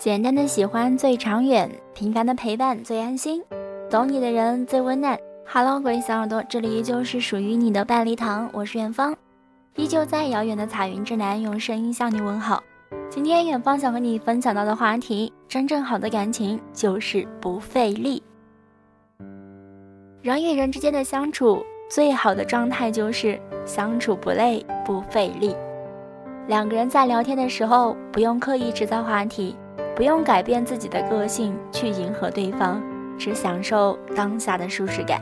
简单的喜欢最长远，平凡的陪伴最安心，懂你的人最温暖。Hello，各位小耳朵，这里依旧是属于你的半粒糖，我是远方，依旧在遥远的彩云之南，用声音向你问好。今天远方想和你分享到的话题，真正好的感情就是不费力。人与人之间的相处，最好的状态就是相处不累不费力。两个人在聊天的时候，不用刻意制造话题。不用改变自己的个性去迎合对方，只享受当下的舒适感。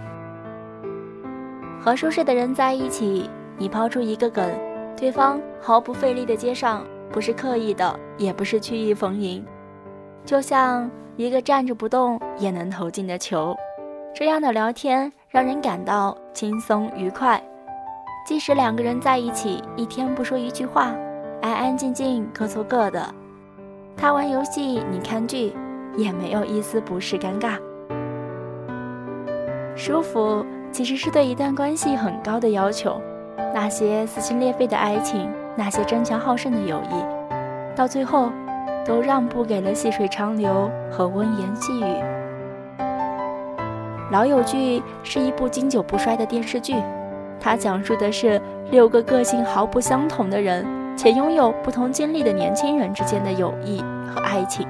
和舒适的人在一起，你抛出一个梗，对方毫不费力的接上，不是刻意的，也不是曲意逢迎，就像一个站着不动也能投进的球。这样的聊天让人感到轻松愉快。即使两个人在一起一天不说一句话，安安静静各做各的。他玩游戏，你看剧，也没有一丝不是尴尬。舒服其实是对一段关系很高的要求。那些撕心裂肺的爱情，那些争强好胜的友谊，到最后都让步给了细水长流和温言细语。《老友剧》是一部经久不衰的电视剧，它讲述的是六个个性毫不相同的人。且拥有不同经历的年轻人之间的友谊和爱情。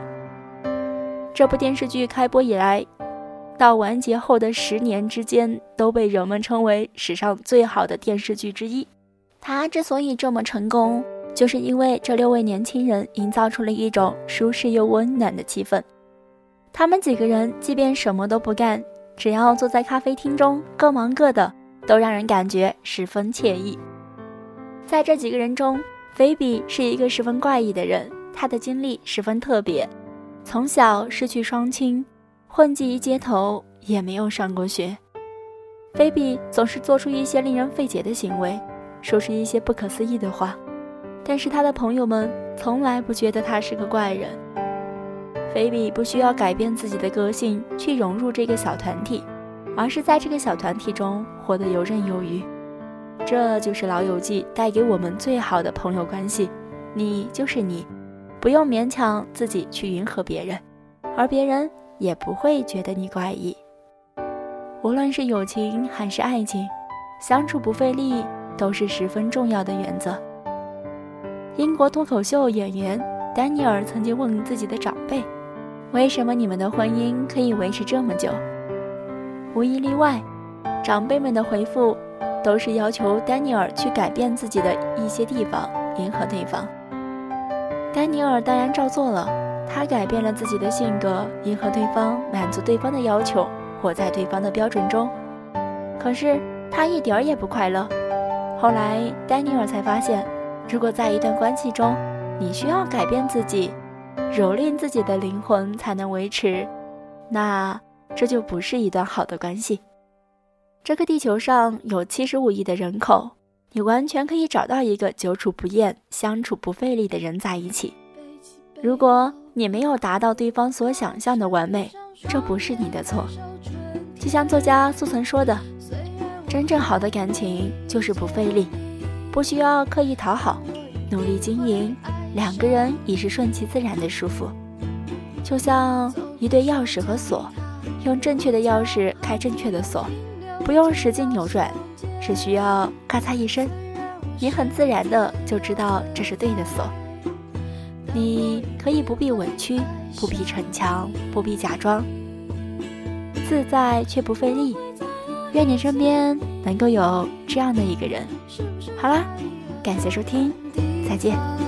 这部电视剧开播以来，到完结后的十年之间，都被人们称为史上最好的电视剧之一。它之所以这么成功，就是因为这六位年轻人营造出了一种舒适又温暖的气氛。他们几个人即便什么都不干，只要坐在咖啡厅中各忙各的，都让人感觉十分惬意。在这几个人中，菲比是一个十分怪异的人，他的经历十分特别，从小失去双亲，混迹于街头，也没有上过学。菲比总是做出一些令人费解的行为，说出一些不可思议的话，但是他的朋友们从来不觉得他是个怪人。菲比不需要改变自己的个性去融入这个小团体，而是在这个小团体中活得游刃有余。这就是老友记带给我们最好的朋友关系，你就是你，不用勉强自己去迎合别人，而别人也不会觉得你怪异。无论是友情还是爱情，相处不费力都是十分重要的原则。英国脱口秀演员丹尼尔曾经问自己的长辈：“为什么你们的婚姻可以维持这么久？”无一例外，长辈们的回复。都是要求丹尼尔去改变自己的一些地方，迎合对方。丹尼尔当然照做了，他改变了自己的性格，迎合对方，满足对方的要求，活在对方的标准中。可是他一点儿也不快乐。后来丹尼尔才发现，如果在一段关系中，你需要改变自己，蹂躏自己的灵魂才能维持，那这就不是一段好的关系。这个地球上有七十五亿的人口，你完全可以找到一个久处不厌、相处不费力的人在一起。如果你没有达到对方所想象的完美，这不是你的错。就像作家苏岑说的：“真正好的感情就是不费力，不需要刻意讨好，努力经营，两个人已是顺其自然的舒服。就像一对钥匙和锁，用正确的钥匙开正确的锁。”不用使劲扭转，只需要咔嚓一声，你很自然的就知道这是对的锁。你可以不必委屈，不必逞强，不必假装，自在却不费力。愿你身边能够有这样的一个人。好啦，感谢收听，再见。